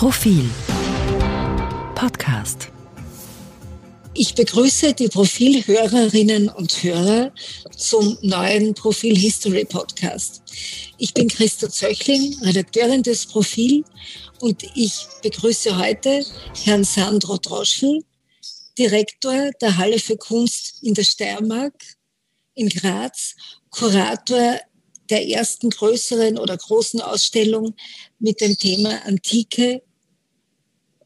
Profil Podcast. Ich begrüße die Profilhörerinnen und Hörer zum neuen Profil History Podcast. Ich bin Christa Zöchling, Redakteurin des Profil und ich begrüße heute Herrn Sandro Droschel, Direktor der Halle für Kunst in der Steiermark in Graz, Kurator der ersten größeren oder großen Ausstellung mit dem Thema Antike,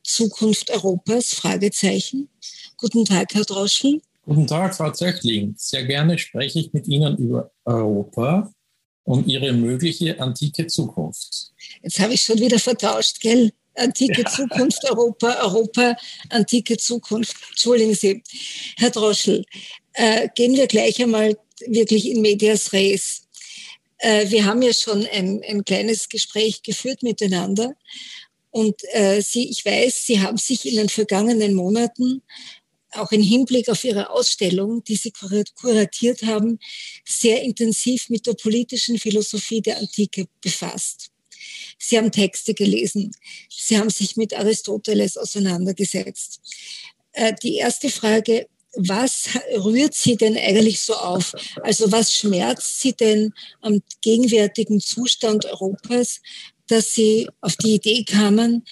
Zukunft Europas? Fragezeichen. Guten Tag, Herr Droschel. Guten Tag, Frau Zöchling. Sehr gerne spreche ich mit Ihnen über Europa und Ihre mögliche antike Zukunft. Jetzt habe ich schon wieder vertauscht, gell? Antike ja. Zukunft Europa, Europa, antike Zukunft. Entschuldigen Sie. Herr Droschel, äh, gehen wir gleich einmal wirklich in medias res. Äh, wir haben ja schon ein, ein kleines Gespräch geführt miteinander. Und äh, Sie, ich weiß, Sie haben sich in den vergangenen Monaten auch im Hinblick auf Ihre Ausstellung, die Sie kuratiert haben, sehr intensiv mit der politischen Philosophie der Antike befasst. Sie haben Texte gelesen. Sie haben sich mit Aristoteles auseinandergesetzt. Äh, die erste Frage, was rührt Sie denn eigentlich so auf? Also was schmerzt Sie denn am gegenwärtigen Zustand Europas, dass Sie auf die Idee kamen,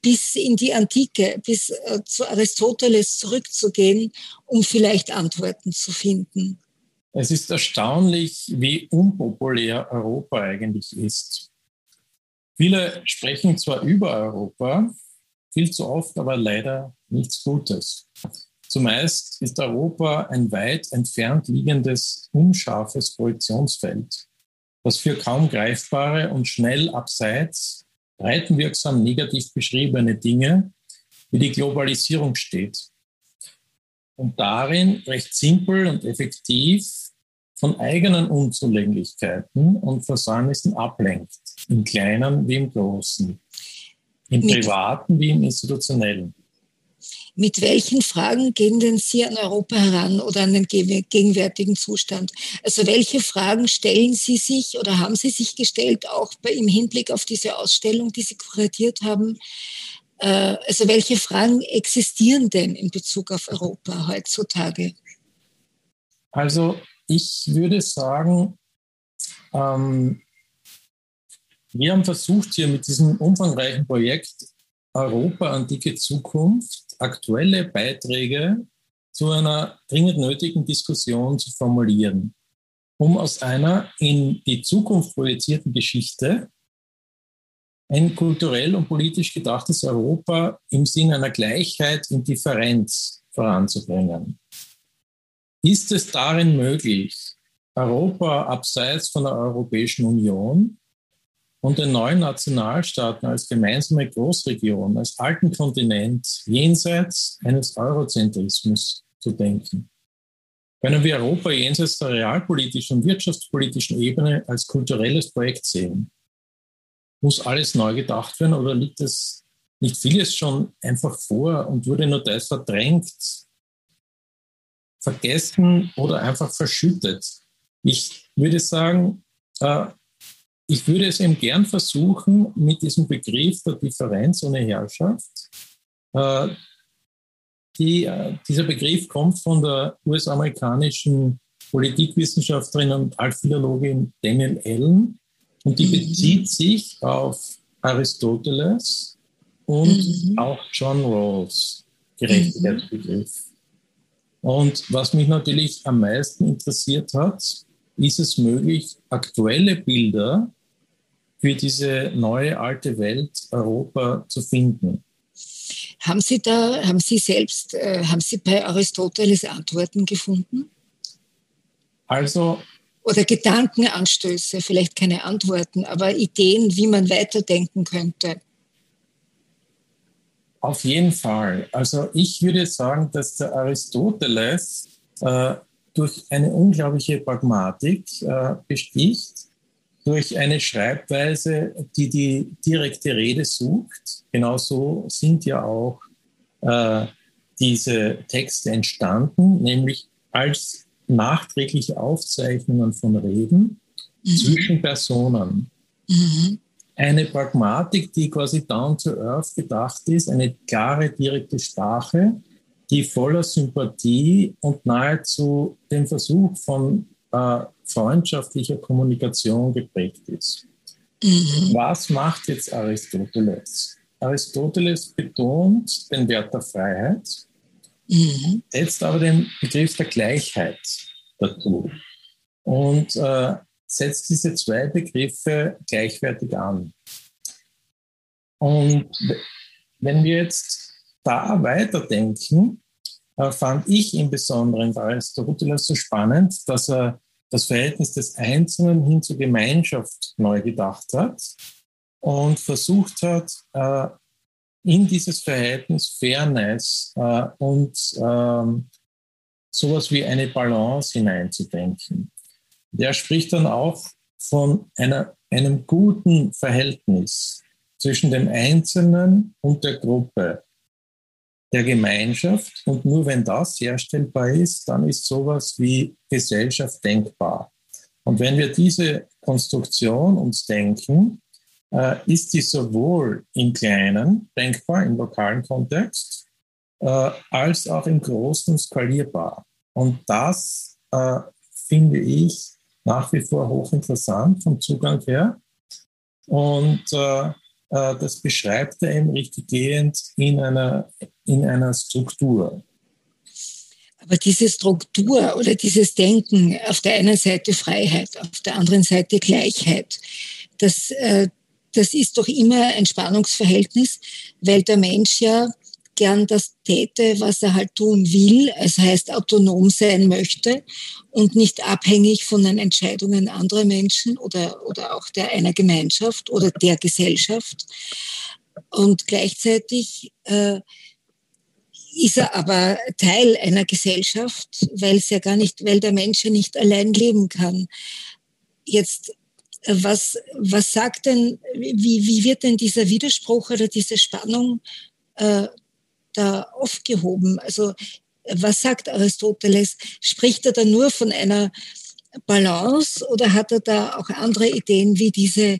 bis in die Antike, bis äh, zu Aristoteles zurückzugehen, um vielleicht Antworten zu finden? Es ist erstaunlich, wie unpopulär Europa eigentlich ist. Viele sprechen zwar über Europa, viel zu oft aber leider nichts Gutes. Zumeist ist Europa ein weit entfernt liegendes, unscharfes Projektionsfeld, das für kaum greifbare und schnell abseits breitenwirksam negativ beschriebene Dinge wie die Globalisierung steht und darin recht simpel und effektiv von eigenen Unzulänglichkeiten und Versäumnissen ablenkt, im Kleinen wie im Großen, im Privaten wie im Institutionellen. Mit welchen Fragen gehen denn Sie an Europa heran oder an den gegenwärtigen Zustand? Also welche Fragen stellen Sie sich oder haben Sie sich gestellt, auch bei, im Hinblick auf diese Ausstellung, die Sie kuratiert haben? Äh, also welche Fragen existieren denn in Bezug auf Europa heutzutage? Also ich würde sagen, ähm, wir haben versucht hier mit diesem umfangreichen Projekt Europa antike Zukunft aktuelle Beiträge zu einer dringend nötigen Diskussion zu formulieren, um aus einer in die Zukunft projizierten Geschichte ein kulturell und politisch gedachtes Europa im Sinne einer Gleichheit und Differenz voranzubringen. Ist es darin möglich, Europa abseits von der Europäischen Union und den neuen Nationalstaaten als gemeinsame Großregion, als alten Kontinent jenseits eines Eurozentrismus zu denken. Können wir Europa jenseits der realpolitischen und wirtschaftspolitischen Ebene als kulturelles Projekt sehen? Muss alles neu gedacht werden oder liegt es nicht vieles schon einfach vor und wurde nur das verdrängt, vergessen oder einfach verschüttet? Ich würde sagen, äh, ich würde es eben gern versuchen, mit diesem Begriff der Differenz ohne Herrschaft. Äh, die, äh, dieser Begriff kommt von der US-amerikanischen Politikwissenschaftlerin und Altphilologin Daniel Allen und die mhm. bezieht sich auf Aristoteles und mhm. auch John Rawls, Gerechtigkeitsbegriff. Mhm. Und was mich natürlich am meisten interessiert hat, ist es möglich, aktuelle Bilder für diese neue alte Welt Europa zu finden. Haben Sie da, haben Sie selbst, äh, haben Sie bei Aristoteles Antworten gefunden? Also. Oder Gedankenanstöße, vielleicht keine Antworten, aber Ideen, wie man weiterdenken könnte? Auf jeden Fall. Also ich würde sagen, dass der Aristoteles äh, durch eine unglaubliche Pragmatik äh, besticht durch eine Schreibweise, die die direkte Rede sucht. Genauso sind ja auch äh, diese Texte entstanden, nämlich als nachträgliche Aufzeichnungen von Reden mhm. zwischen Personen. Mhm. eine Pragmatik, die quasi down to earth gedacht ist, eine klare, direkte Sprache, die voller Sympathie und nahezu dem Versuch von äh, freundschaftlicher Kommunikation geprägt ist. Mhm. Was macht jetzt Aristoteles? Aristoteles betont den Wert der Freiheit, mhm. setzt aber den Begriff der Gleichheit dazu und äh, setzt diese zwei Begriffe gleichwertig an. Und wenn wir jetzt da weiterdenken, fand ich im Besonderen bei Aristoteles so spannend, dass er das Verhältnis des Einzelnen hin zur Gemeinschaft neu gedacht hat und versucht hat, äh, in dieses Verhältnis Fairness äh, und ähm, sowas wie eine Balance hineinzudenken. Der spricht dann auch von einer, einem guten Verhältnis zwischen dem Einzelnen und der Gruppe, der Gemeinschaft. Und nur wenn das herstellbar ist, dann ist sowas wie Gesellschaft denkbar. Und wenn wir diese Konstruktion uns denken, äh, ist die sowohl im Kleinen denkbar, im lokalen Kontext, äh, als auch im Großen skalierbar. Und das äh, finde ich nach wie vor hochinteressant vom Zugang her. Und äh, das beschreibt er eben richtig gehend in einer, in einer Struktur. Aber diese Struktur oder dieses Denken, auf der einen Seite Freiheit, auf der anderen Seite Gleichheit, das, äh, das ist doch immer ein Spannungsverhältnis, weil der Mensch ja gern das täte, was er halt tun will, es heißt autonom sein möchte und nicht abhängig von den Entscheidungen anderer Menschen oder, oder auch der einer Gemeinschaft oder der Gesellschaft. Und gleichzeitig äh, ist er aber Teil einer Gesellschaft, weil es ja gar nicht, weil der Mensch ja nicht allein leben kann. Jetzt was, was sagt denn, wie, wie wird denn dieser Widerspruch oder diese Spannung äh, da aufgehoben? Also was sagt Aristoteles? Spricht er da nur von einer Balance oder hat er da auch andere Ideen, wie diese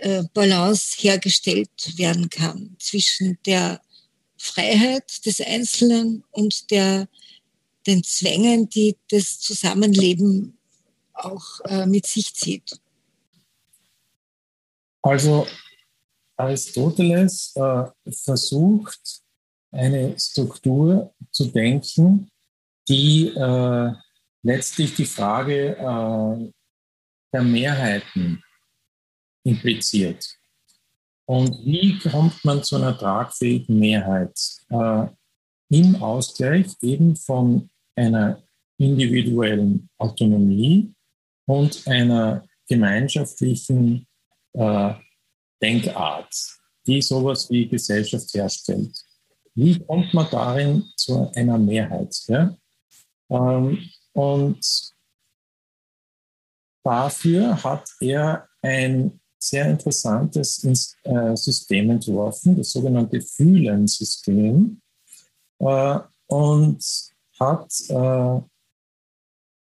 äh, Balance hergestellt werden kann zwischen der Freiheit des Einzelnen und der, den Zwängen, die das Zusammenleben auch äh, mit sich zieht? Also Aristoteles äh, versucht eine Struktur zu denken, die äh, letztlich die Frage äh, der Mehrheiten impliziert. Und wie kommt man zu einer tragfähigen Mehrheit? Äh, Im Ausgleich eben von einer individuellen Autonomie und einer gemeinschaftlichen äh, Denkart, die sowas wie Gesellschaft herstellt. Wie kommt man darin zu einer Mehrheit? Ja? Ähm, und dafür hat er ein sehr interessantes äh, System entworfen, das sogenannte Fühlensystem, äh, und hat äh,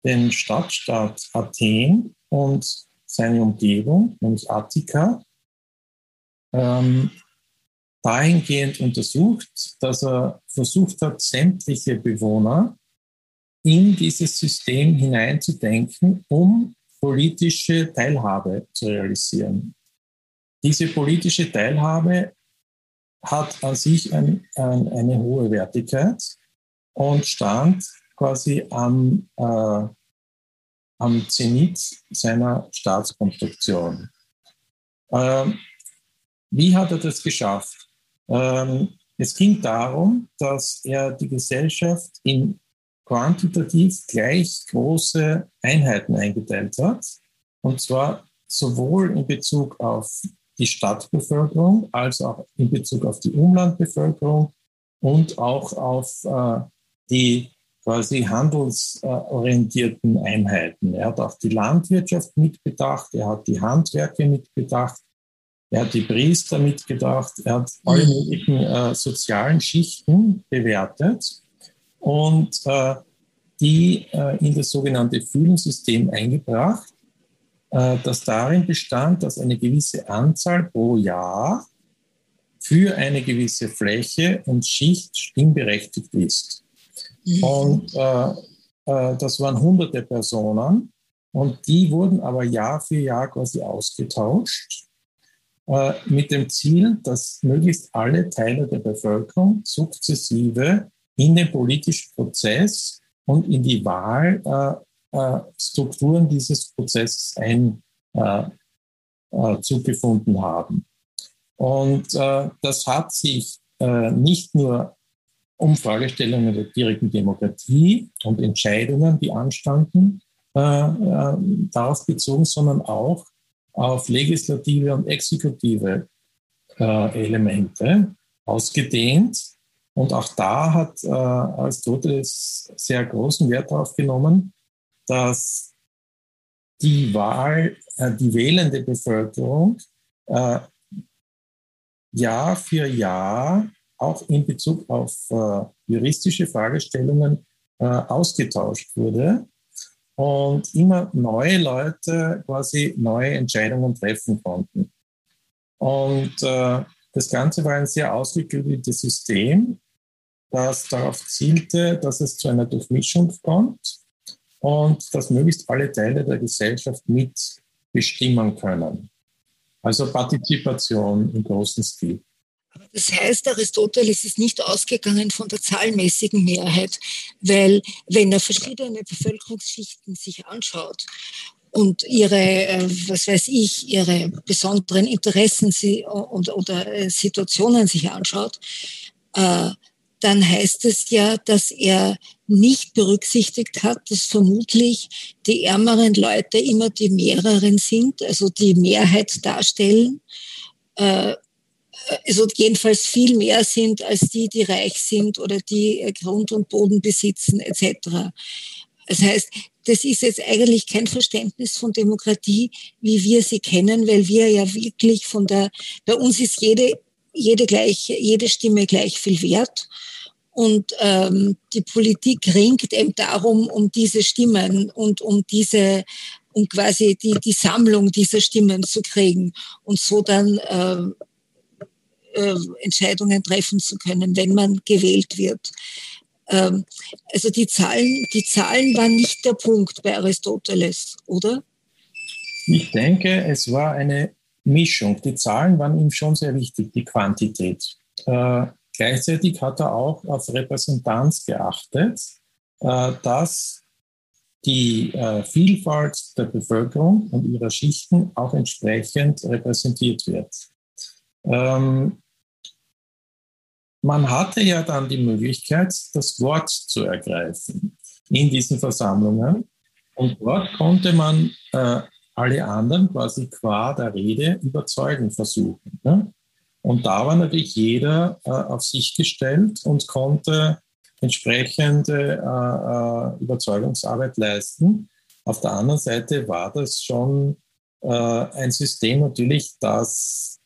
den Stadtstaat Athen und seine Umgebung, nämlich Attika, ähm, dahingehend untersucht, dass er versucht hat, sämtliche Bewohner in dieses System hineinzudenken, um politische Teilhabe zu realisieren. Diese politische Teilhabe hat an sich ein, ein, eine hohe Wertigkeit und stand quasi am, äh, am Zenit seiner Staatskonstruktion. Ähm, wie hat er das geschafft? Ähm, es ging darum, dass er die Gesellschaft in quantitativ gleich große Einheiten eingeteilt hat. Und zwar sowohl in Bezug auf die Stadtbevölkerung als auch in Bezug auf die Umlandbevölkerung und auch auf äh, die quasi handelsorientierten Einheiten. Er hat auch die Landwirtschaft mitbedacht, er hat die Handwerke mitbedacht, er hat die Priester mitgedacht, er hat alle mhm. möglichen äh, sozialen Schichten bewertet und äh, die äh, in das sogenannte Fühlensystem eingebracht. äh, das darin bestand, dass eine gewisse Anzahl pro Jahr für eine gewisse Fläche und Schicht stimmberechtigt ist. Mhm. Und äh, äh, das waren hunderte Personen und die wurden aber Jahr für Jahr quasi ausgetauscht äh, mit dem Ziel, dass möglichst alle Teile der Bevölkerung sukzessive in den politischen Prozess und in die Wahlstrukturen äh, dieses Prozesses einzugefunden äh, haben. Und äh, das hat sich äh, nicht nur um Fragestellungen der direkten Demokratie und Entscheidungen, die anstanden, äh, äh, darauf bezogen, sondern auch auf legislative und exekutive äh, Elemente ausgedehnt. Und auch da hat äh, Aristoteles sehr großen Wert darauf genommen, dass die Wahl, äh, die wählende Bevölkerung äh, Jahr für Jahr auch in Bezug auf äh, juristische Fragestellungen äh, ausgetauscht wurde und immer neue Leute quasi neue Entscheidungen treffen konnten. Und äh, das Ganze war ein sehr ausgeklügeltes System, das darauf zielte, dass es zu einer Durchmischung kommt und dass möglichst alle Teile der Gesellschaft mitbestimmen können. Also Partizipation im großen Stil. Das heißt, Aristoteles ist nicht ausgegangen von der zahlenmäßigen Mehrheit, weil wenn er verschiedene Bevölkerungsschichten sich anschaut und ihre, äh, was weiß ich, ihre besonderen Interessen oder äh, Situationen sich anschaut, äh, dann heißt es ja, dass er nicht berücksichtigt hat, dass vermutlich die ärmeren Leute immer die mehreren sind, also die Mehrheit darstellen, also jedenfalls viel mehr sind als die, die reich sind oder die Grund und Boden besitzen etc. Das heißt, das ist jetzt eigentlich kein Verständnis von Demokratie, wie wir sie kennen, weil wir ja wirklich von der, bei uns ist jede, jede, gleich, jede Stimme gleich viel wert. Und ähm, die Politik ringt eben darum, um diese Stimmen und um diese, um quasi die, die Sammlung dieser Stimmen zu kriegen und so dann äh, äh, Entscheidungen treffen zu können, wenn man gewählt wird. Ähm, also die Zahlen, die Zahlen waren nicht der Punkt bei Aristoteles, oder? Ich denke, es war eine Mischung. Die Zahlen waren ihm schon sehr wichtig, die Quantität. Äh, Gleichzeitig hat er auch auf Repräsentanz geachtet, äh, dass die äh, Vielfalt der Bevölkerung und ihrer Schichten auch entsprechend repräsentiert wird. Ähm, man hatte ja dann die Möglichkeit, das Wort zu ergreifen in diesen Versammlungen. Und dort konnte man äh, alle anderen quasi qua der Rede überzeugen versuchen. Ne? Und da war natürlich jeder äh, auf sich gestellt und konnte entsprechende äh, äh, Überzeugungsarbeit leisten. Auf der anderen Seite war das schon äh, ein System natürlich, das,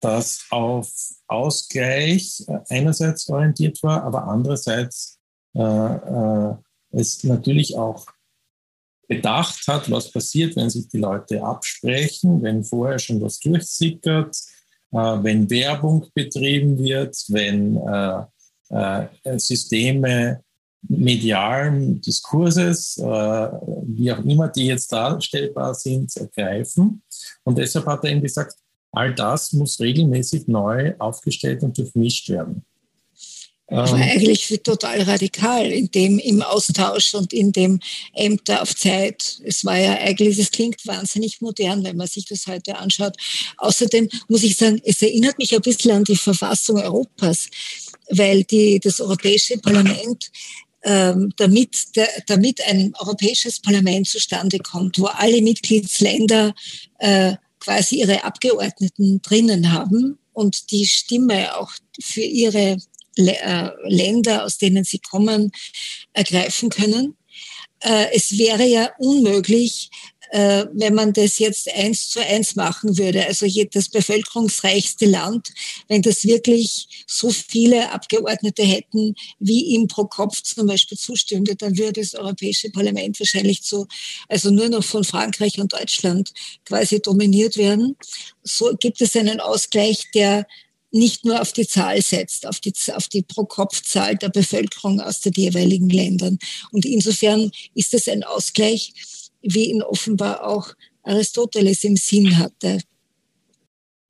das auf Ausgleich äh, einerseits orientiert war, aber andererseits äh, es natürlich auch bedacht hat, was passiert, wenn sich die Leute absprechen, wenn vorher schon was durchsickert, äh, wenn Werbung betrieben wird, wenn äh, äh, Systeme medialen Diskurses, wie auch immer die jetzt darstellbar sind, ergreifen. Und deshalb hat er ihm gesagt, all das muss regelmäßig neu aufgestellt und durchmischt werden. Das war ähm, eigentlich total radikal in dem, im Austausch und in dem Ämter auf Zeit. Es war ja eigentlich, es klingt wahnsinnig modern, wenn man sich das heute anschaut. Außerdem muss ich sagen, es erinnert mich ein bisschen an die Verfassung Europas, weil die, das Europäische Parlament ähm, damit, der, damit ein europäisches Parlament zustande kommt, wo alle Mitgliedsländer äh, quasi ihre Abgeordneten drinnen haben und die Stimme auch für ihre äh, Länder, aus denen sie kommen, ergreifen können. Äh, es wäre ja unmöglich, äh, wenn man das jetzt eins zu eins machen würde, also das bevölkerungsreichste Land, wenn das wirklich so viele Abgeordnete hätten, wie ihm pro Kopf zum Beispiel zustünde, dann würde das Europäische Parlament wahrscheinlich zu, also nur noch von Frankreich und Deutschland quasi dominiert werden. So gibt es einen Ausgleich, der nicht nur auf die Zahl setzt, auf die, auf die Pro-Kopf-Zahl der Bevölkerung aus den jeweiligen Ländern. Und insofern ist es ein Ausgleich, wie ihn offenbar auch Aristoteles im Sinn hatte.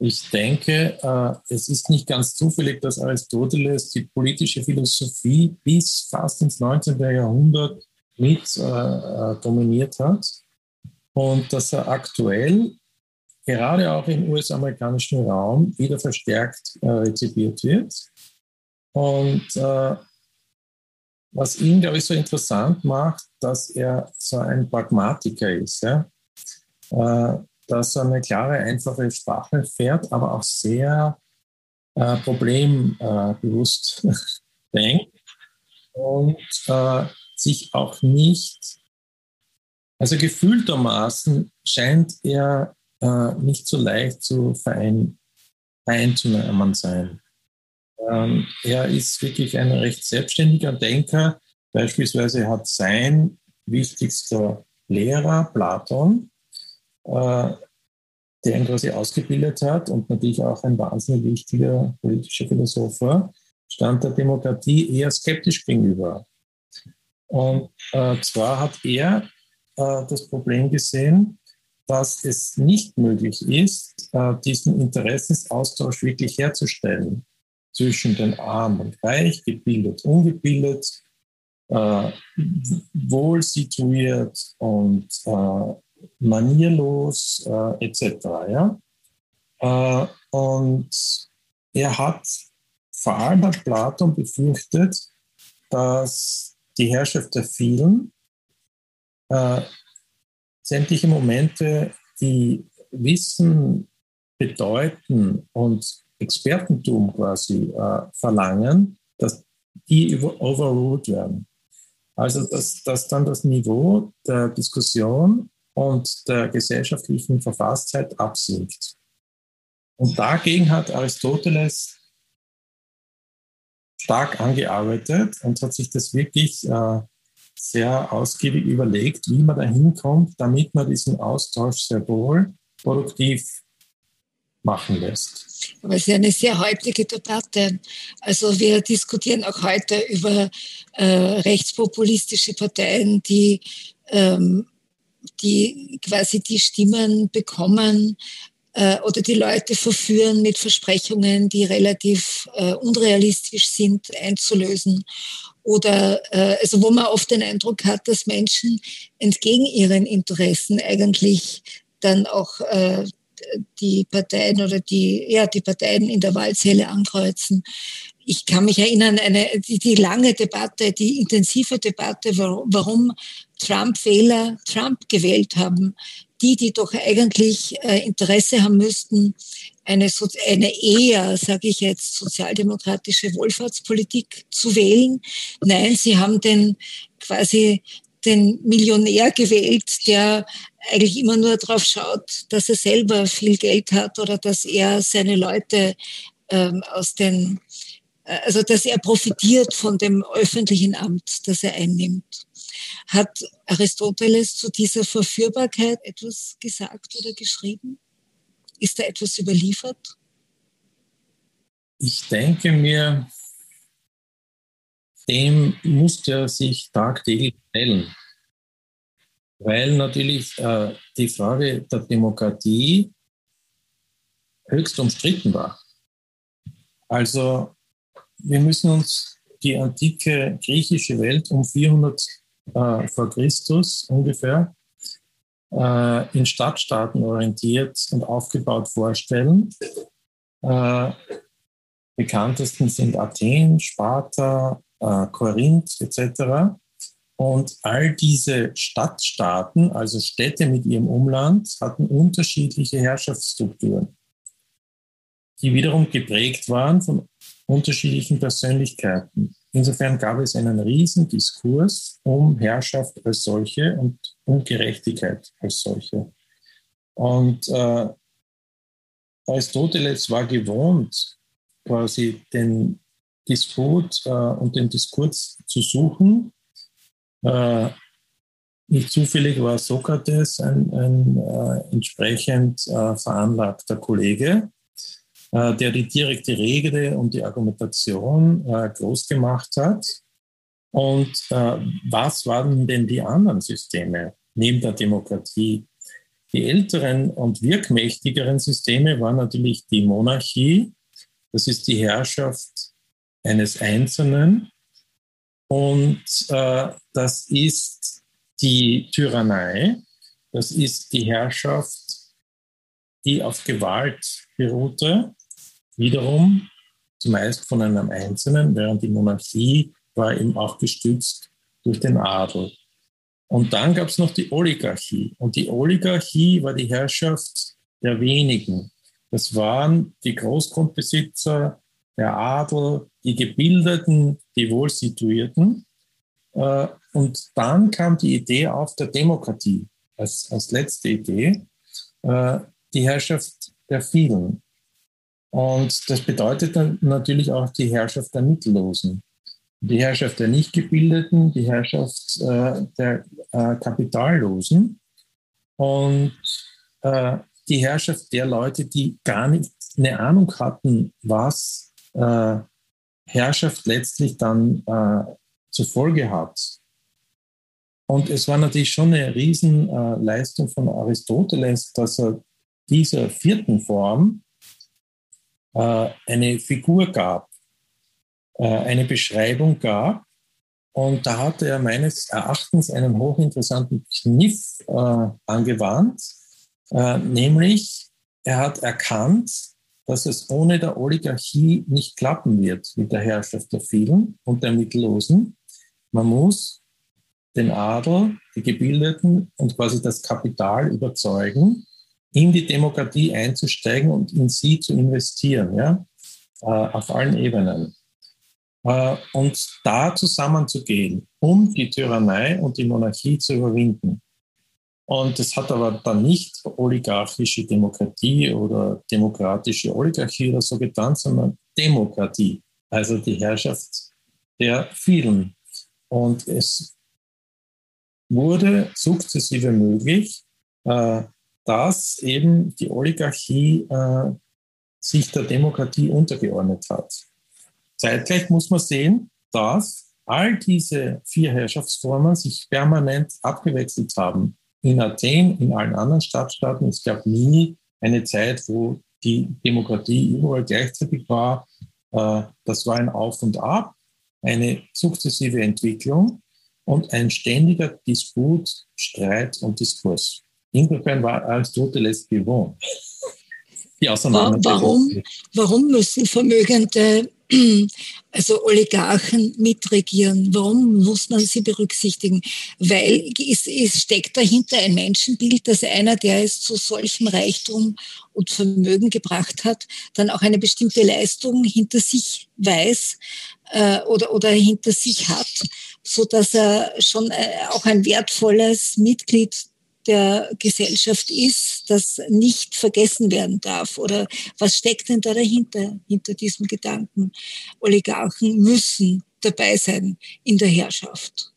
Ich denke, äh, es ist nicht ganz zufällig, dass Aristoteles die politische Philosophie bis fast ins 19. Jahrhundert mit äh, äh, dominiert hat und dass er aktuell gerade auch im US-amerikanischen Raum wieder verstärkt rezipiert wird. Und was ihn, glaube ich, so interessant macht, dass er so ein Pragmatiker ist, ja? äh, dass er eine klare, einfache Sprache fährt, aber auch sehr äh, problembewusst denkt und äh, sich auch nicht, also gefühltermaßen scheint er äh, nicht so leicht zu verein, einzunehmen sein. Ähm, er ist wirklich ein recht selbstständiger Denker. Beispielsweise hat sein wichtigster Lehrer, Platon, äh, der ihn quasi ausgebildet hat und natürlich auch ein wahnsinnig wichtiger politischer Philosoph war, stand der Demokratie eher skeptisch gegenüber. Und äh, zwar hat er äh, das Problem gesehen, dass es nicht möglich ist, äh, diesen Interessensaustausch wirklich herzustellen zwischen den Arm und Reich, gebildet, ungebildet, äh, wohl situiert und äh, manierlos äh, etc. Ja? Äh, und er hat, vor allem hat Platon befürchtet, dass die Herrschaft der vielen äh, sämtliche Momente, die Wissen bedeuten und Expertentum quasi äh, verlangen, dass die overruled werden. Also dass, dass dann das Niveau der Diskussion und der gesellschaftlichen Verfasstheit absinkt. Und dagegen hat Aristoteles stark angearbeitet und hat sich das wirklich äh, sehr ausgiebig überlegt, wie man da hinkommt, damit man diesen Austausch sehr wohl produktiv machen lässt. Aber es ist eine sehr heutige Debatte. Also wir diskutieren auch heute über äh, rechtspopulistische Parteien, die, ähm, die quasi die Stimmen bekommen äh, oder die Leute verführen mit Versprechungen, die relativ äh, unrealistisch sind, einzulösen oder äh, also wo man oft den Eindruck hat, dass Menschen entgegen ihren Interessen eigentlich dann auch äh, die Parteien oder die, ja, die Parteien in der Wahlzelle ankreuzen. Ich kann mich erinnern, eine, die, die lange Debatte, die intensive Debatte, warum, Trump-Wähler Trump gewählt haben, die, die doch eigentlich äh, Interesse haben müssten, eine, eine eher, sage ich jetzt, sozialdemokratische Wohlfahrtspolitik zu wählen. Nein, sie haben den quasi den Millionär gewählt, der eigentlich immer nur darauf schaut, dass er selber viel Geld hat oder dass er seine Leute ähm, aus den, äh, also dass er profitiert von dem öffentlichen Amt, das er einnimmt. Hat Aristoteles zu dieser Verführbarkeit etwas gesagt oder geschrieben? Ist da etwas überliefert? Ich denke mir, dem musste er sich tagtäglich stellen. Weil natürlich äh, die Frage der Demokratie höchst umstritten war. Also wir müssen uns die antike griechische Welt um 400 äh, vor Christus ungefähr äh, in Stadtstaaten orientiert und aufgebaut vorstellen. Äh, bekanntesten sind Athen, Sparta, äh, Korinth etc. Und all diese Stadtstaaten, also Städte mit ihrem Umland, hatten unterschiedliche Herrschaftsstrukturen, die wiederum geprägt waren von unterschiedlichen Persönlichkeiten. Insofern gab es einen riesen Diskurs um Herrschaft als solche und Ungerechtigkeit als solche. Und äh, Aristoteles war gewohnt, quasi den Disput äh, und den Diskurs zu suchen. Äh, nicht zufällig war Sokrates ein, ein äh, entsprechend äh, veranlagter Kollege, äh, der die direkte Rede und die Argumentation äh, groß gemacht hat. Und was waren denn die anderen Systeme neben der Demokratie? Die älteren und wirkmächtigeren Systeme waren natürlich die Monarchie, das ist die Herrschaft eines Einzelnen und äh, das ist die Tyrannei, das ist die Herrschaft, die auf Gewalt beruhte, wiederum zumeist von einem Einzelnen, während die Monarchie war eben auch gestützt durch den Adel. Und dann gab es noch die Oligarchie. Und die Oligarchie war die Herrschaft der wenigen. Das waren die Großgrundbesitzer, der Adel, die Gebildeten, die Wohlsituierten. Äh, und dann kam die Idee auf der Demokratie als, als letzte Idee, äh, die Herrschaft der vielen. Und das bedeutet dann natürlich auch die Herrschaft der Mittellosen die Herrschaft der Nichtgebildeten, die Herrschaft äh, der Kapitallosen und die Herrschaft der Leute, die gar nicht eine Ahnung hatten, was äh, Herrschaft letztlich dann äh, zur Folge hat. Und es war natürlich schon eine Riesenleistung von Aristoteles, dass er dieser vierten Form äh, eine Figur gab, äh, eine Beschreibung gab. Und da hatte er meines Erachtens einen hochinteressanten Kniff äh, angewandt, äh, nämlich er hat erkannt, dass es ohne der Oligarchie nicht klappen wird mit der Herrschaft der vielen und der Mittellosen. Man muss den Adel, die Gebildeten und quasi das Kapital überzeugen, in die Demokratie einzusteigen und in sie zu investieren, ja, äh, auf allen Ebenen. Äh, und da zusammenzugehen, um die Tyrannei und die Monarchie zu überwinden. Und das hat aber dann nicht oligarchische Demokratie oder demokratische Oligarchie oder so getan, sondern Demokratie, also die Herrschaft der vielen. Und es wurde sukzessive möglich, äh, dass eben die Oligarchie äh, sich der Demokratie untergeordnet hat. Zeitgleich muss man sehen, dass all diese vier Herrschaftsformen sich permanent abgewechselt haben. In Athen, in allen anderen Stadtstaaten, es gab nie eine Zeit, wo die Demokratie überall gleichzeitig war. Äh, das war ein Auf und Ab, eine sukzessive Entwicklung und ein ständiger Disput, Streit und Diskurs. Insofern war Aristoteles gewohnt. Die warum, warum müssen Vermögende also Oligarchen mitregieren. Warum muss man sie berücksichtigen? Weil es, es steckt dahinter ein Menschenbild, dass einer, der es zu solchem Reichtum und Vermögen gebracht hat, dann auch eine bestimmte Leistung hinter sich weiß äh, oder, oder hinter sich hat, so dass er schon äh, auch ein wertvolles Mitglied der Gesellschaft ist, das nicht vergessen werden darf? Oder was steckt denn da dahinter, hinter diesem Gedanken? Oligarchen müssen dabei sein in der Herrschaft.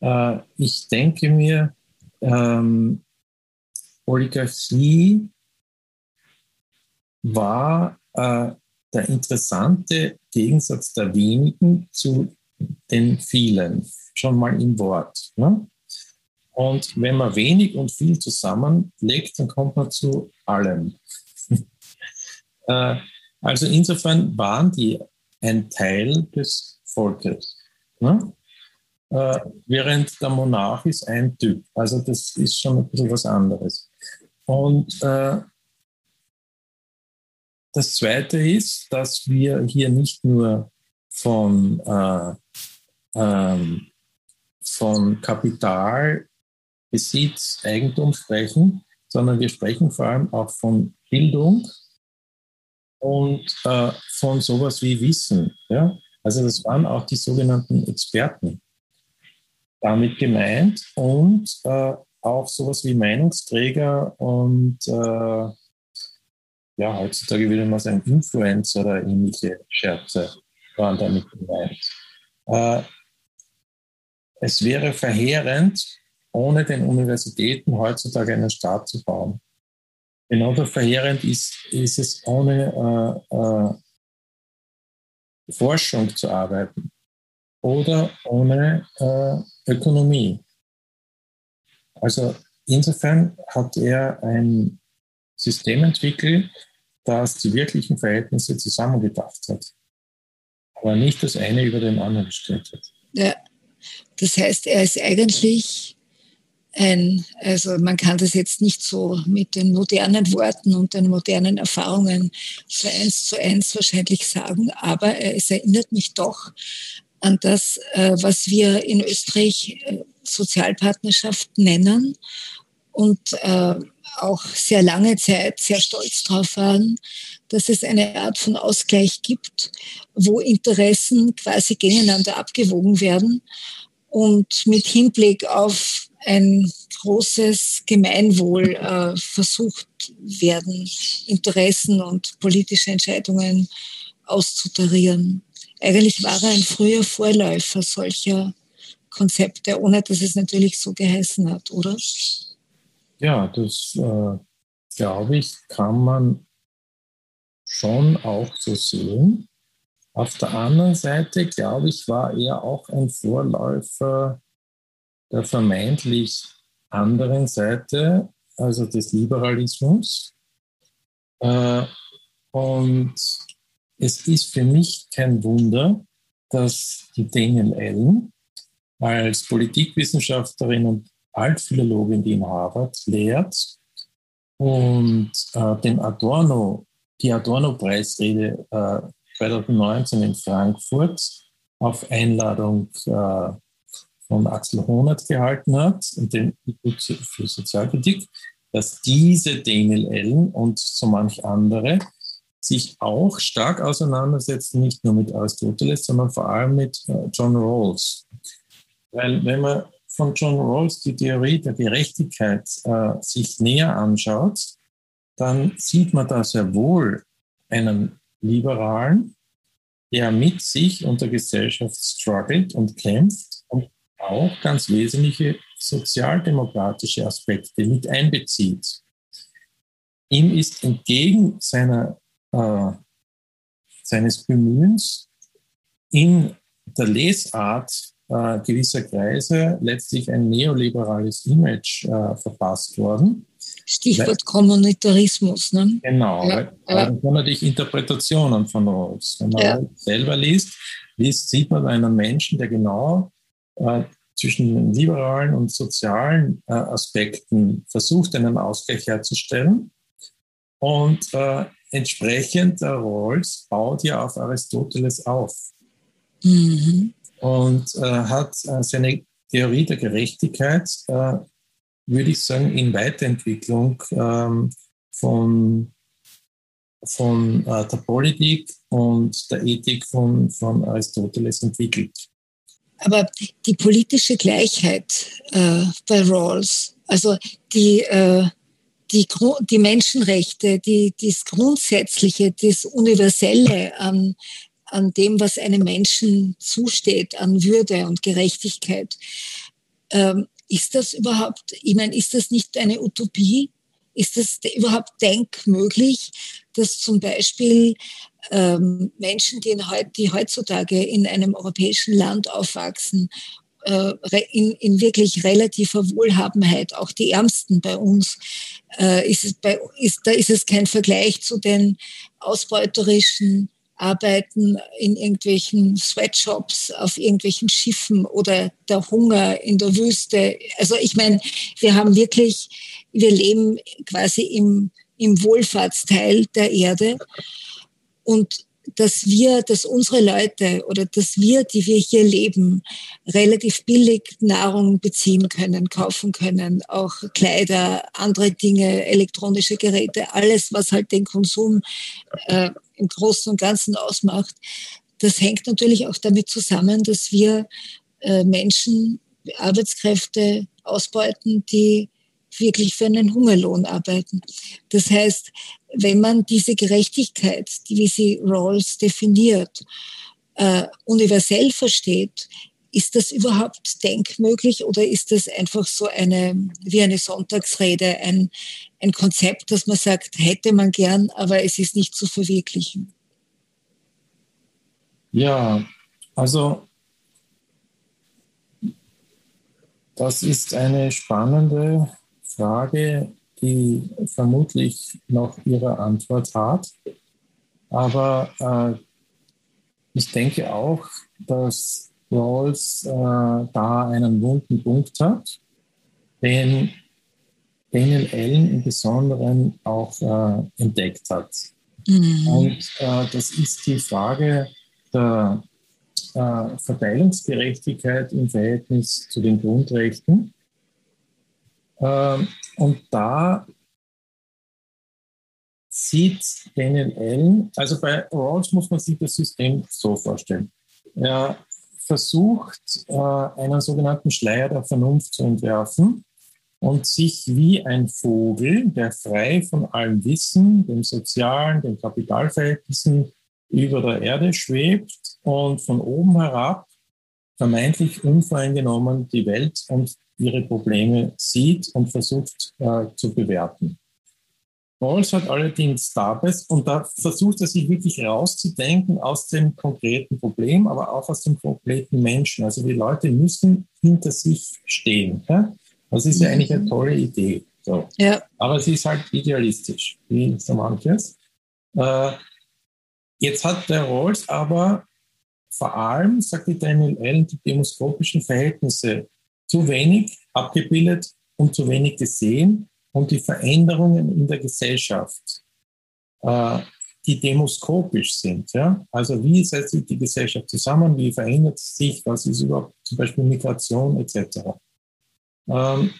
Äh, ich denke mir, ähm, Oligarchie war äh, der interessante Gegensatz der wenigen zu den vielen, schon mal im Wort. Ne? Und wenn man wenig und viel zusammenlegt, dann kommt man zu allem. Äh, also insofern waren die ein Teil des Volkes. Ne? Äh, während der Monarch ist ein Typ. Also das ist schon ein bisschen was anderes. Und äh, das Zweite ist, dass wir hier nicht nur von, äh, ähm, von Kapital Besitz, Eigentum sprechen, sondern wir sprechen vor allem auch von Bildung und äh, von sowas wie Wissen. Ja? Also das waren auch die sogenannten Experten. damit gemeint und äh, auch sowas wie Meinungsträger und äh, ja, heutzutage würde man sagen Influencer oder ähnliche Scherze waren damit gemeint. Äh, es wäre verheerend, ohne den Universitäten heutzutage einen Staat zu bauen. Genauso verheerend ist, ist es, ohne äh, äh, Forschung zu arbeiten oder ohne äh, Ökonomie. Also insofern hat er ein System entwickelt, das die wirklichen Verhältnisse zusammengedacht hat, aber nicht das eine über den anderen gestellt hat. Ja, das heißt, er ist eigentlich ein, also man kann das jetzt nicht so mit den modernen Worten und den modernen Erfahrungen so eins zu eins wahrscheinlich sagen, aber es erinnert mich doch an das, äh, was wir in Österreich äh, Sozialpartnerschaft nennen und äh, auch sehr lange Zeit sehr stolz darauf waren, dass es eine Art von Ausgleich gibt, wo Interessen quasi gegeneinander abgewogen werden und mit Hinblick auf ein großes Gemeinwohl äh, versucht werden, Interessen und politische Entscheidungen auszutarieren. Eigentlich war er ein früher Vorläufer solcher Konzepte, ohne dass es natürlich so geheißen hat, oder? Ja, das äh, glaube ich, kann man schon auch so sehen. Auf der anderen Seite, glaube ich, war er auch ein Vorläufer der vermeintlich anderen Seite, also des Liberalismus. Äh, und es ist für mich kein Wunder, dass die Daniel Allen als Politikwissenschaftlerin und Altphilologin, die in Harvard lehrt und äh, den Adorno, die Adorno-Preisrede äh, 2019 in Frankfurt auf Einladung äh, von Axel Honert gehalten hat, und den Institut für Sozialkritik, dass diese Daniel Ellen und so manch andere sich auch stark auseinandersetzen, nicht nur mit Aristoteles, sondern vor allem mit äh, John Rawls. Weil wenn man von John Rawls die Theorie der Gerechtigkeit äh, sich näher anschaut, dann sieht man da sehr wohl einen Liberalen, der mit sich und der Gesellschaft struggelt und kämpft auch ganz wesentliche sozialdemokratische Aspekte mit einbezieht. Ihm ist entgegen seiner, äh, seines Bemühens in der Lesart äh, gewisser Kreise letztlich ein neoliberales Image äh, verpasst worden. Stichwort weil, Kommunitarismus. Ne? Genau, ja, weil, das sind natürlich Interpretationen von Rawls. Wenn man ja. selber liest, liest, sieht man einen Menschen, der genau äh, zwischen liberalen und sozialen äh, Aspekten versucht, einen Ausgleich herzustellen. Und äh, entsprechend der Rawls baut ja auf Aristoteles auf. Mhm. Und äh, hat äh, seine Theorie der Gerechtigkeit, äh, würde ich sagen, in Weiterentwicklung ähm, von, von äh, der Politik und der Ethik von, von Aristoteles entwickelt. Aber die politische Gleichheit äh, bei Rawls, also die, äh, die, die Menschenrechte, die, das Grundsätzliche, das Universelle an, an dem, was einem Menschen zusteht, an Würde und Gerechtigkeit, ähm, ist das überhaupt, ich meine, ist das nicht eine Utopie? Ist das überhaupt denkmöglich, dass zum Beispiel ähm, Menschen, die, in, die heutzutage in einem europäischen Land aufwachsen, äh, in, in wirklich relativer Wohlhabenheit, auch die Ärmsten bei uns, äh, ist es bei, ist, da ist es kein Vergleich zu den ausbeuterischen Arbeiten in irgendwelchen Sweatshops, auf irgendwelchen Schiffen oder der Hunger in der Wüste. Also ich meine, wir haben wirklich, wir leben quasi im, im Wohlfahrtsteil der Erde und dass wir, dass unsere Leute oder dass wir, die wir hier leben, relativ billig Nahrung beziehen können, kaufen können, auch Kleider, andere Dinge, elektronische Geräte, alles, was halt den Konsum äh, im Großen und Ganzen ausmacht. Das hängt natürlich auch damit zusammen, dass wir äh, Menschen Arbeitskräfte ausbeuten, die wirklich für einen Hungerlohn arbeiten. Das heißt, wenn man diese Gerechtigkeit, wie sie Rawls definiert, äh, universell versteht, ist das überhaupt denkmöglich oder ist das einfach so eine, wie eine Sonntagsrede, ein, ein Konzept, das man sagt, hätte man gern, aber es ist nicht zu verwirklichen? Ja, also das ist eine spannende Frage, die vermutlich noch ihre Antwort hat. Aber äh, ich denke auch, dass Rawls äh, da einen wunden Punkt hat, den Daniel Allen im Besonderen auch äh, entdeckt hat. Mhm. Und äh, das ist die Frage der äh, Verteilungsgerechtigkeit im Verhältnis zu den Grundrechten. Ähm, und da sieht Daniel Allen, also bei Rawls muss man sich das System so vorstellen. Er versucht, äh, einen sogenannten Schleier der Vernunft zu entwerfen und sich wie ein Vogel, der frei von allem Wissen, dem sozialen, den Kapitalverhältnissen über der Erde schwebt und von oben herab vermeintlich unvoreingenommen die Welt und ihre Probleme sieht und versucht äh, zu bewerten. Rawls hat allerdings dabei, und da versucht er sich wirklich rauszudenken aus dem konkreten Problem, aber auch aus dem konkreten Menschen. Also die Leute müssen hinter sich stehen. Ja? Das ist ja eigentlich eine tolle Idee. So. Ja. Aber sie ist halt idealistisch, wie so manches. Äh, jetzt hat der Rawls aber vor allem, sagt die Daniel Allen, die demoskopischen Verhältnisse zu wenig abgebildet und zu wenig gesehen und die Veränderungen in der Gesellschaft, äh, die demoskopisch sind. Ja? Also wie setzt sich die Gesellschaft zusammen, wie verändert sie sich, was ist überhaupt zum Beispiel Migration etc. Ähm,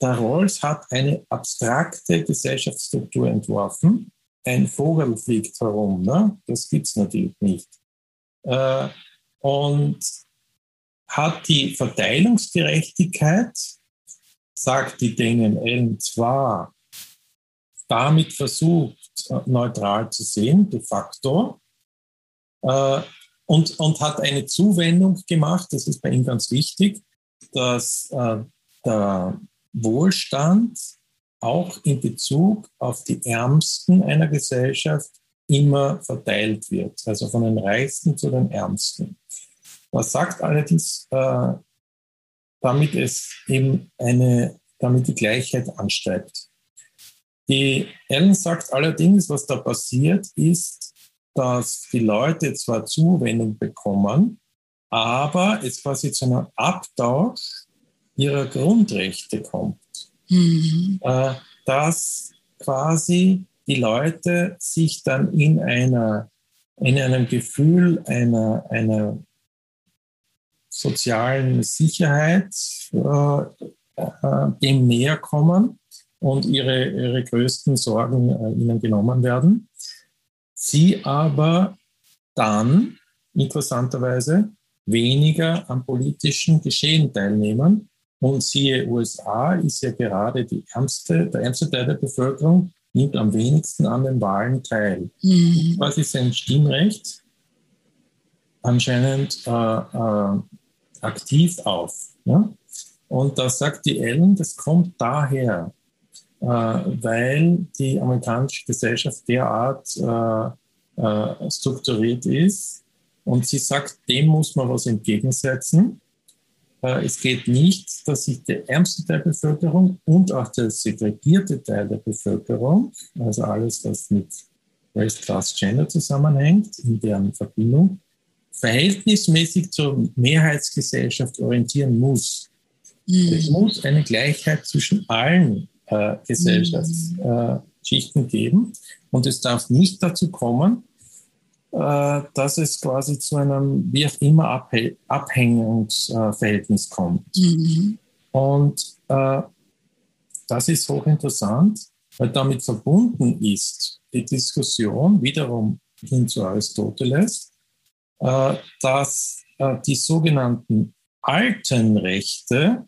der Rawls hat eine abstrakte Gesellschaftsstruktur entworfen. Ein Vogel fliegt herum, ne? das gibt es natürlich nicht. Äh, und hat die Verteilungsgerechtigkeit sagt die Allen zwar damit versucht, äh, neutral zu sehen, de facto, äh, und, und hat eine Zuwendung gemacht, das ist bei ihm ganz wichtig, dass äh, der Wohlstand auch in Bezug auf die Ärmsten einer Gesellschaft immer verteilt wird, also von den Reichsten zu den Ärmsten. Was sagt allerdings äh, damit es eben eine, damit die Gleichheit anstrebt. Die Ellen sagt allerdings, was da passiert, ist, dass die Leute zwar Zuwendung bekommen, aber es quasi zu einem Abtausch ihrer Grundrechte kommt. Mhm. Äh, dass quasi die Leute sich dann in einer in einem Gefühl einer, einer sozialen Sicherheit äh, äh, dem näher kommen und ihre, ihre größten Sorgen äh, ihnen genommen werden. Sie aber dann interessanterweise weniger am politischen Geschehen teilnehmen. Und siehe USA ist ja gerade die ärmste, der ärmste Teil der Bevölkerung, nimmt am wenigsten an den Wahlen teil. Mhm. Was ist sein Stimmrecht? Anscheinend äh, äh, aktiv auf. Ja? Und da sagt die Ellen, das kommt daher, äh, weil die amerikanische Gesellschaft derart äh, äh, strukturiert ist. Und sie sagt, dem muss man was entgegensetzen. Äh, es geht nicht, dass sich der ärmste Teil der Bevölkerung und auch der segregierte Teil der Bevölkerung, also alles, was mit Race, Class, Gender zusammenhängt, in deren Verbindung, verhältnismäßig zur Mehrheitsgesellschaft orientieren muss. Mhm. Es muss eine Gleichheit zwischen allen äh, Gesellschaftsschichten mhm. äh, geben und es darf nicht dazu kommen, äh, dass es quasi zu einem wie auch immer Abh Abhängungsverhältnis kommt. Mhm. Und äh, das ist hochinteressant, weil damit verbunden ist die Diskussion wiederum hin zu Aristoteles, dass äh, die sogenannten alten Rechte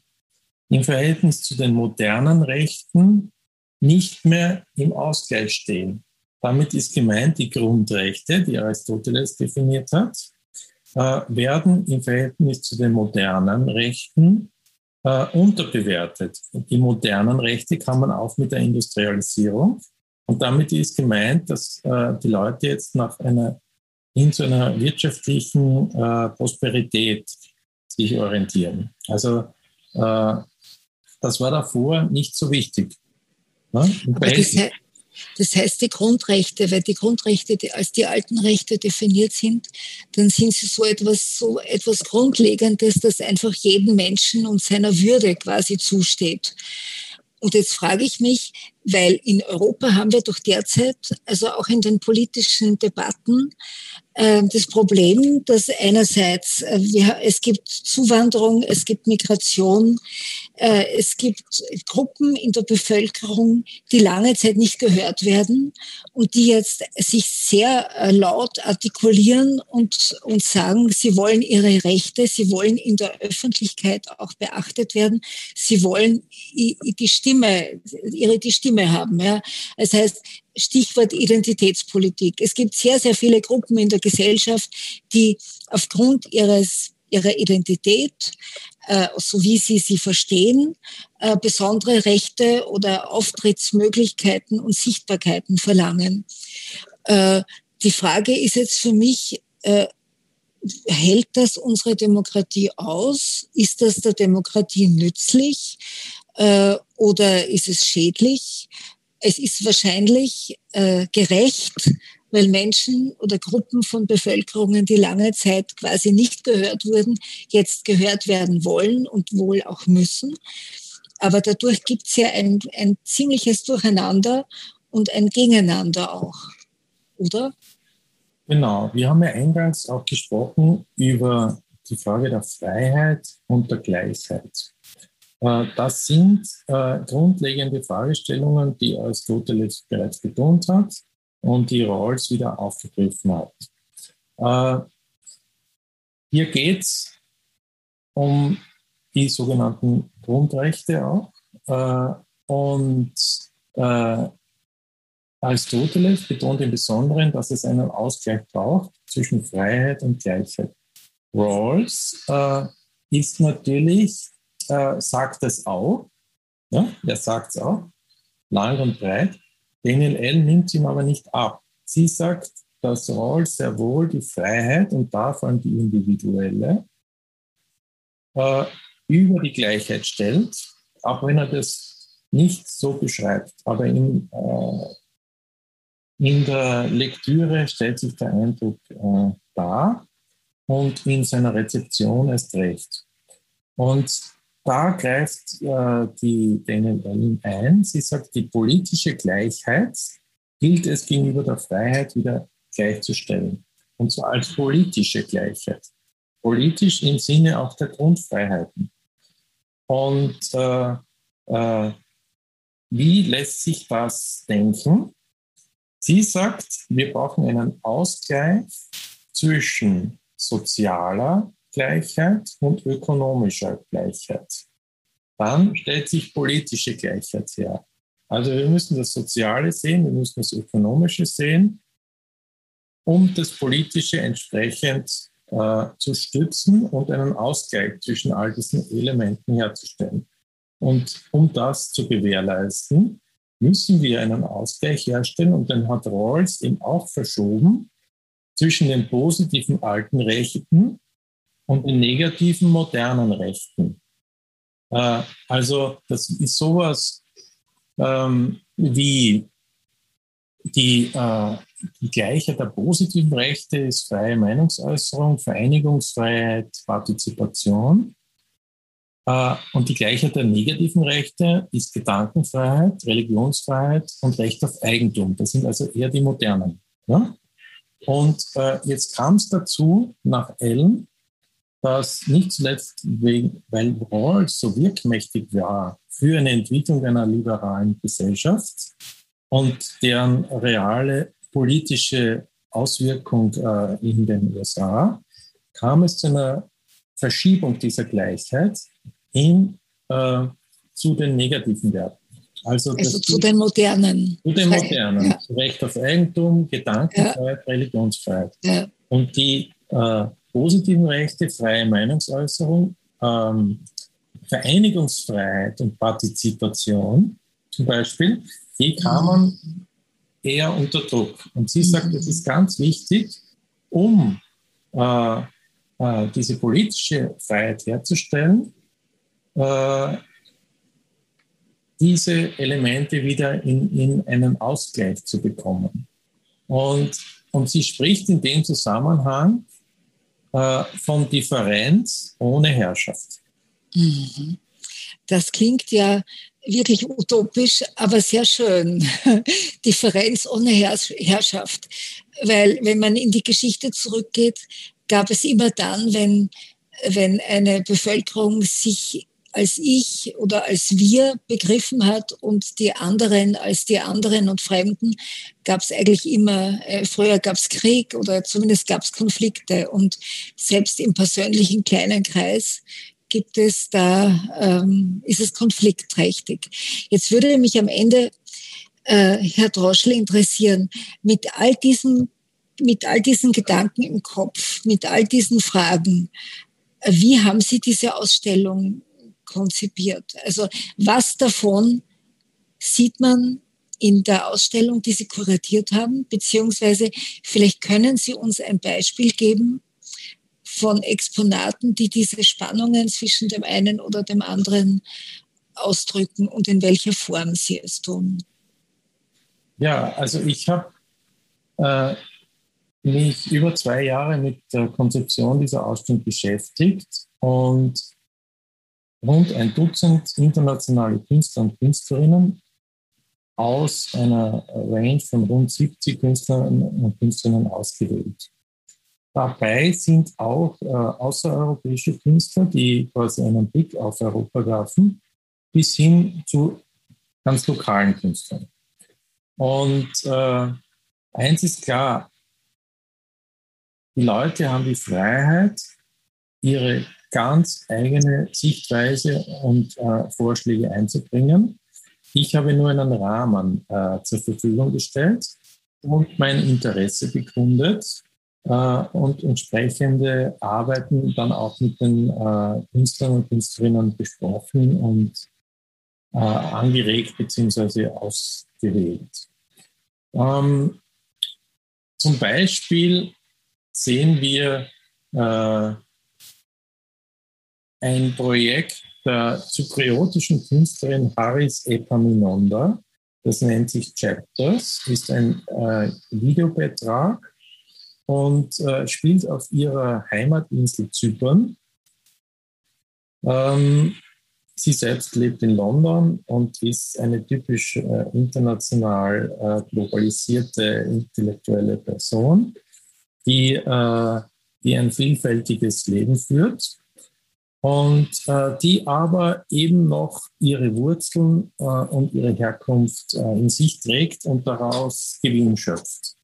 im Verhältnis zu den modernen Rechten nicht mehr im Ausgleich stehen. Damit ist gemeint, die Grundrechte, die Aristoteles definiert hat, äh, werden im Verhältnis zu den modernen Rechten äh, unterbewertet. Die modernen Rechte kann man auch mit der Industrialisierung. Und damit ist gemeint, dass äh, die Leute jetzt nach einer, hin zu einer wirtschaftlichen äh, Prosperität sich orientieren. Also äh, das war davor nicht so wichtig. Ne? Das, heißt, die Grundrechte, weil die Grundrechte die als die alten Rechte definiert sind, dann sind sie so etwas, so etwas Grundlegendes, das einfach jedem Menschen und seiner Würde quasi zusteht. Und jetzt frage ich mich, weil in Europa haben wir doch derzeit, also auch in den politischen Debatten, äh, das Problem, dass einerseits äh, es gibt Zuwanderung, es gibt Migration, es gibt Gruppen in der Bevölkerung, die lange Zeit nicht gehört werden und die jetzt sich sehr äh, laut artikulieren und, und sagen, sie wollen ihre Rechte, sie wollen in der Öffentlichkeit auch beachtet werden, sie wollen die Stimme, ihre die Stimme haben. Ja. Das heißt, Stichwort Identitätspolitik. Es gibt sehr, sehr viele Gruppen in der Gesellschaft, die aufgrund ihres, ihrer Identität, äh, so wie sie sie verstehen, äh, besondere Rechte oder Auftrittsmöglichkeiten und Sichtbarkeiten verlangen. Äh, die Frage ist jetzt für mich, äh, hält das unsere Demokratie aus? Ist das der Demokratie nützlich? äh, oder ist es schädlich? Es ist wahrscheinlich äh, gerecht, weil Menschen oder Gruppen von Bevölkerungen, die lange Zeit quasi nicht gehört wurden, jetzt gehört werden wollen und wohl auch müssen. Aber dadurch gibt es ja ein, ein ziemliches Durcheinander und ein Gegeneinander auch, oder? Genau, wir haben ja eingangs auch gesprochen über die Frage der Freiheit und der Gleichheit. Äh, das sind äh, grundlegende Fragestellungen, die Aristoteles bereits betont hat und die Rawls wieder aufgegriffen hat. Äh, hier geht es um die sogenannten Grundrechte auch. und Aristoteles betont im Besonderen, dass es einen Ausgleich braucht zwischen Freiheit und Gleichheit. Rawls äh, ist natürlich äh, sagt es auch. Ja, er sagt es auch, lang und breit. Daniel L. nimmt ihm aber nicht ab. Sie sagt, dass Rawls sehr wohl die Freiheit und davon die individuelle äh, über die Gleichheit stellt, auch wenn er das nicht so beschreibt. Aber in, äh, in der Lektüre stellt sich der Eindruck äh, dar und in seiner Rezeption erst recht. Und da greift äh, die Ellen ein. Sie sagt, die politische Gleichheit gilt es gegenüber der Freiheit wieder gleichzustellen. Und zwar als politische Gleichheit. Politisch im Sinne auch der Grundfreiheiten. Und äh, äh, wie lässt sich das denken? Sie sagt, wir brauchen einen Ausgleich zwischen sozialer Gleichheit und ökonomischer Gleichheit. Dann stellt sich politische Gleichheit her. Also wir müssen das Soziale sehen, wir müssen das Ökonomische sehen, um das Politische entsprechend äh, zu stützen und einen Ausgleich zwischen all diesen Elementen herzustellen. Und um das zu gewährleisten, müssen wir einen Ausgleich herstellen und den hat Rawls eben auch verschoben zwischen den positiven alten Rechten und den negativen modernen Rechten. Äh, also das ist sowas ähm, wie die, äh, die Gleichheit der positiven Rechte ist freie Meinungsäußerung, Vereinigungsfreiheit, Partizipation. Äh, und die Gleichheit der negativen Rechte ist Gedankenfreiheit, Religionsfreiheit und Recht auf Eigentum. Das sind also eher die modernen. Ja? Und äh, jetzt kam es dazu, nach Ellen, dass nicht zuletzt, wegen, weil Rawls so wirkmächtig war für eine Entwicklung einer liberalen Gesellschaft und deren reale politische Auswirkung äh, in den USA, kam es zu einer Verschiebung dieser Gleichheit hin äh, zu den negativen Werten. Also, also zu den modernen. Zu den modernen. Ja. Recht auf Eigentum, Gedankenfreiheit, ja. Religionsfreiheit. Ja. Und die äh, positiven Rechte, freie Meinungsäußerung, ähm, Vereinigungsfreiheit und Partizipation zum Beispiel, die man eher unter Druck. Und sie sagt, es ist ganz wichtig, um äh, äh, diese politische Freiheit herzustellen, äh, diese Elemente wieder in, in einen Ausgleich zu bekommen. Und, und sie spricht in dem Zusammenhang äh, von Differenz ohne Herrschaft. Mhm. Das klingt ja wirklich utopisch, aber sehr schön. Differenz ohne Herrschaft. Weil wenn man in die Geschichte zurückgeht, gab es immer dann, wenn, wenn eine Bevölkerung sich als ich oder als wir begriffen hat und die anderen als die anderen und Fremden, gab es eigentlich immer, äh, früher gab es Krieg oder zumindest gab es Konflikte. Und selbst im persönlichen kleinen Kreis gibt es da, ähm, ist es konfliktträchtig. Jetzt würde mich am Ende, äh, Herr Droschel, interessieren, mit all diesen mit all diesen Gedanken im Kopf, mit all diesen Fragen, wie haben Sie diese Ausstellung konzipiert? Also was davon sieht man in der Ausstellung, die Sie kuratiert haben? Beziehungsweise vielleicht können Sie uns ein Beispiel geben, von Exponaten, die diese Spannungen zwischen dem einen oder dem anderen ausdrücken und in welcher Form sie es tun. Ja, also ich habe äh, mich über zwei Jahre mit der Konzeption dieser Ausstellung beschäftigt und rund ein Dutzend internationale Künstler und Künstlerinnen aus einer Range von rund 70 Künstlern und Künstlerinnen ausgewählt. Dabei sind auch äh, außereuropäische Künstler, die quasi einen Blick auf Europa werfen, bis hin zu ganz lokalen Künstlern. Und äh, eins ist klar, die Leute haben die Freiheit, ihre ganz eigene Sichtweise und äh, Vorschläge einzubringen. Ich habe nur einen Rahmen äh, zur Verfügung gestellt und mein Interesse bekundet äh, und entsprechende Arbeiten dann auch mit den äh, Künstlern und Künstlerinnen besprochen und äh, angeregt bzw. ausgewählt. Ähm, zum Beispiel sehen wir äh, ein Projekt der zypriotischen Künstlerin Haris Epaminonda. Das nennt sich Chapters, ist ein äh, Videobeitrag und äh, spielt auf ihrer Heimatinsel Zypern. Ähm, sie selbst lebt in London und ist eine typisch äh, international äh, globalisierte intellektuelle Person, die, äh, die ein vielfältiges Leben führt und äh, die aber eben noch ihre Wurzeln äh, und ihre Herkunft in sich trägt und daraus Gewinn schöpft.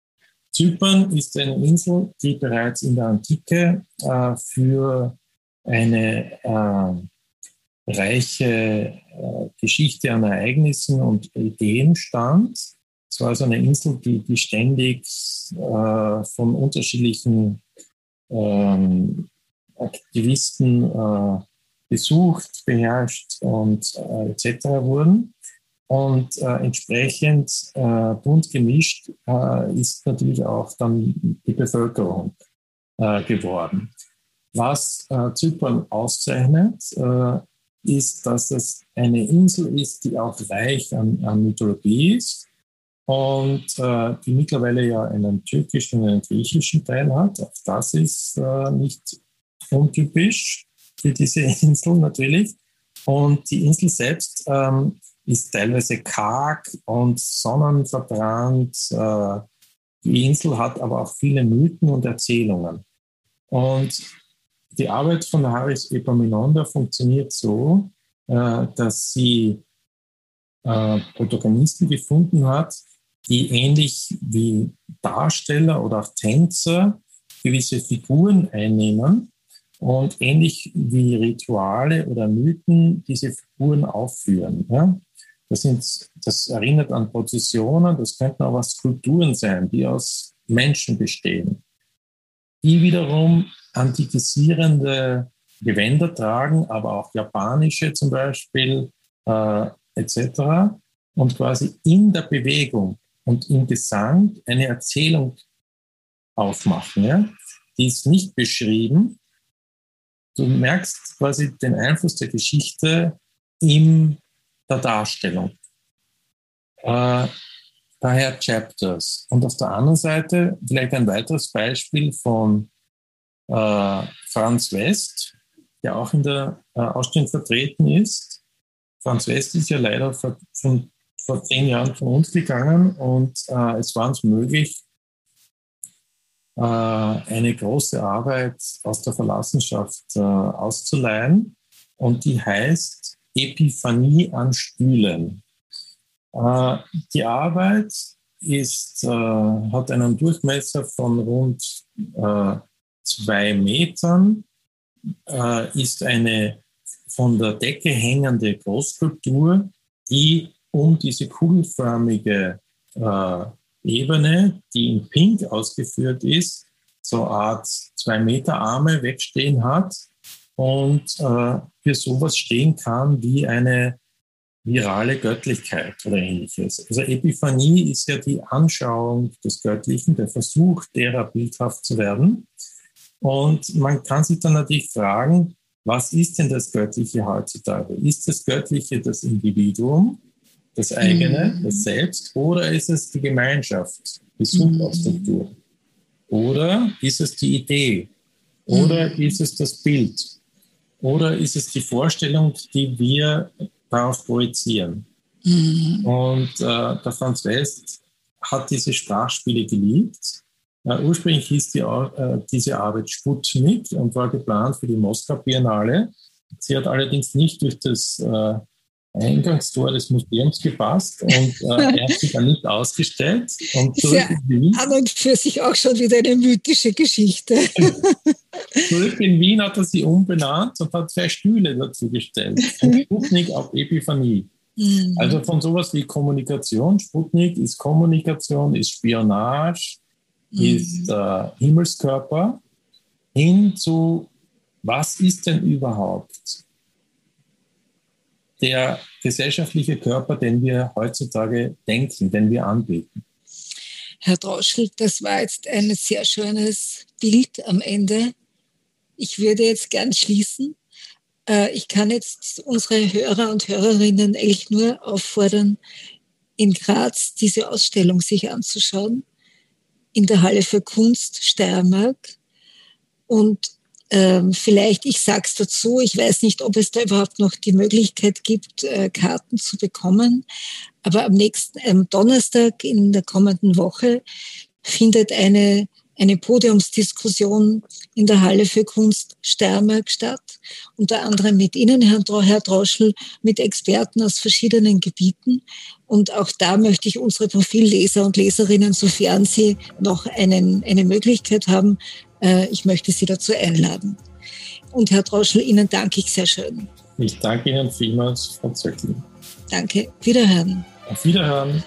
Zypern ist eine Insel, die bereits in der Antike äh, für eine äh, reiche äh, Geschichte an Ereignissen und Ideen stand. Es war also eine Insel, die, die ständig äh, von unterschiedlichen ähm, Aktivisten äh, besucht, beherrscht und äh, etc. wurden. Und äh, entsprechend äh, bunt gemischt äh, ist natürlich auch dann die Bevölkerung äh, geworden. Was äh, Zypern auszeichnet, äh, ist, dass es eine Insel ist, die auch reich an, an Mythologie ist und die mittlerweile ja einen türkischen und einen griechischen Teil hat. Auch das ist nicht untypisch für diese Insel natürlich. Und die Insel selbst ähm, ist teilweise karg und sonnenverbrannt. Äh, die Insel hat aber auch viele Mythen und Erzählungen. Und die Arbeit von Haris Epaminonda funktioniert so, äh, dass sie äh, Protagonisten gefunden hat, die ähnlich wie Darsteller oder auch Tänzer gewisse Figuren einnehmen und ähnlich wie Rituale oder Mythen diese Figuren aufführen. Ja? Das, sind, das erinnert an Prozessionen, das könnten aber Skulpturen sein, die aus Menschen bestehen, die wiederum antikisierende Gewänder tragen, aber auch japanische zum Beispiel äh, etc. Und quasi in der Bewegung und im Gesang eine Erzählung aufmachen. Ja? Die ist nicht beschrieben. Du merkst quasi den Einfluss der Geschichte in der Darstellung. Äh, daher Chapters. Und auf der anderen Seite vielleicht ein weiteres Beispiel von äh, Franz West, der auch in der äh, Ausstellung vertreten ist. Franz West ist ja leider vor, von, vor zehn Jahren von uns gegangen und äh, es war uns möglich, eine große Arbeit aus der Verlassenschaft äh, auszuleihen und die heißt Epiphanie an Stühlen. Äh, die Arbeit ist, hat einen Durchmesser von rund zwei Metern, ist eine von der Decke hängende Großskulptur, die um diese kugelförmige äh, Ebene, die in Pink ausgeführt ist, so Art zwei Meter Arme wegstehen hat und äh, für sowas stehen kann wie eine virale Göttlichkeit oder ähnliches. Also Epiphanie ist ja die Anschauung des Göttlichen, der Versuch, derer bildhaft zu werden. Und man kann sich dann natürlich fragen, was ist denn das Göttliche heutzutage? Ist das Göttliche das Individuum, das eigene, mhm. das Selbst, oder ist es die Gemeinschaft, die Substruktur? Mhm. Oder ist es die Idee? Oder mhm. ist es das Bild? Oder ist es die Vorstellung, die wir darauf projizieren? Mhm. Und äh, der Franz West hat diese Sprachspiele geliebt. Äh, ursprünglich hieß die, äh, diese Arbeit Sputnik und war geplant für die Moskau Biennale. Sie hat allerdings nicht durch das äh, Eingangstor des Museums gepasst und äh, er hat sie dann nicht ausgestellt. Und zurück ja in Wien, an und für sich auch schon wieder eine mythische Geschichte. zurück in Wien hat er sie umbenannt und hat zwei Stühle dazu gestellt. Sputnik auf Epiphanie. Mhm. Also von sowas wie Kommunikation. Sputnik ist Kommunikation, ist Spionage, mhm. ist äh, Himmelskörper, hin zu, was ist denn überhaupt der gesellschaftliche Körper, den wir heutzutage denken, den wir anbieten. Herr Droschel, das war jetzt ein sehr schönes Bild am Ende. Ich würde jetzt gern schließen. Äh, ich kann jetzt unsere Hörer und Hörerinnen eigentlich nur auffordern, in Graz diese Ausstellung sich anzuschauen, in der Halle für Kunst Steiermark. Und ähm, vielleicht, ich sage es dazu, ich weiß nicht, ob es da überhaupt noch die Möglichkeit gibt, äh, Karten zu bekommen. Aber am nächsten, am Donnerstag in der kommenden Woche findet eine eine Podiumsdiskussion in der Halle für Kunst Steiermark statt, unter anderem mit Ihnen, Herr Droschel, mit Experten aus verschiedenen Gebieten. Und auch da möchte ich unsere Profilleser und Leserinnen, sofern sie noch einen, eine Möglichkeit haben, ich möchte Sie dazu einladen. Und Herr Droschel, Ihnen danke ich sehr schön. Ich danke Ihnen vielmals, Frau Zöckling. Danke. Wiederhören. Auf Wiederhören.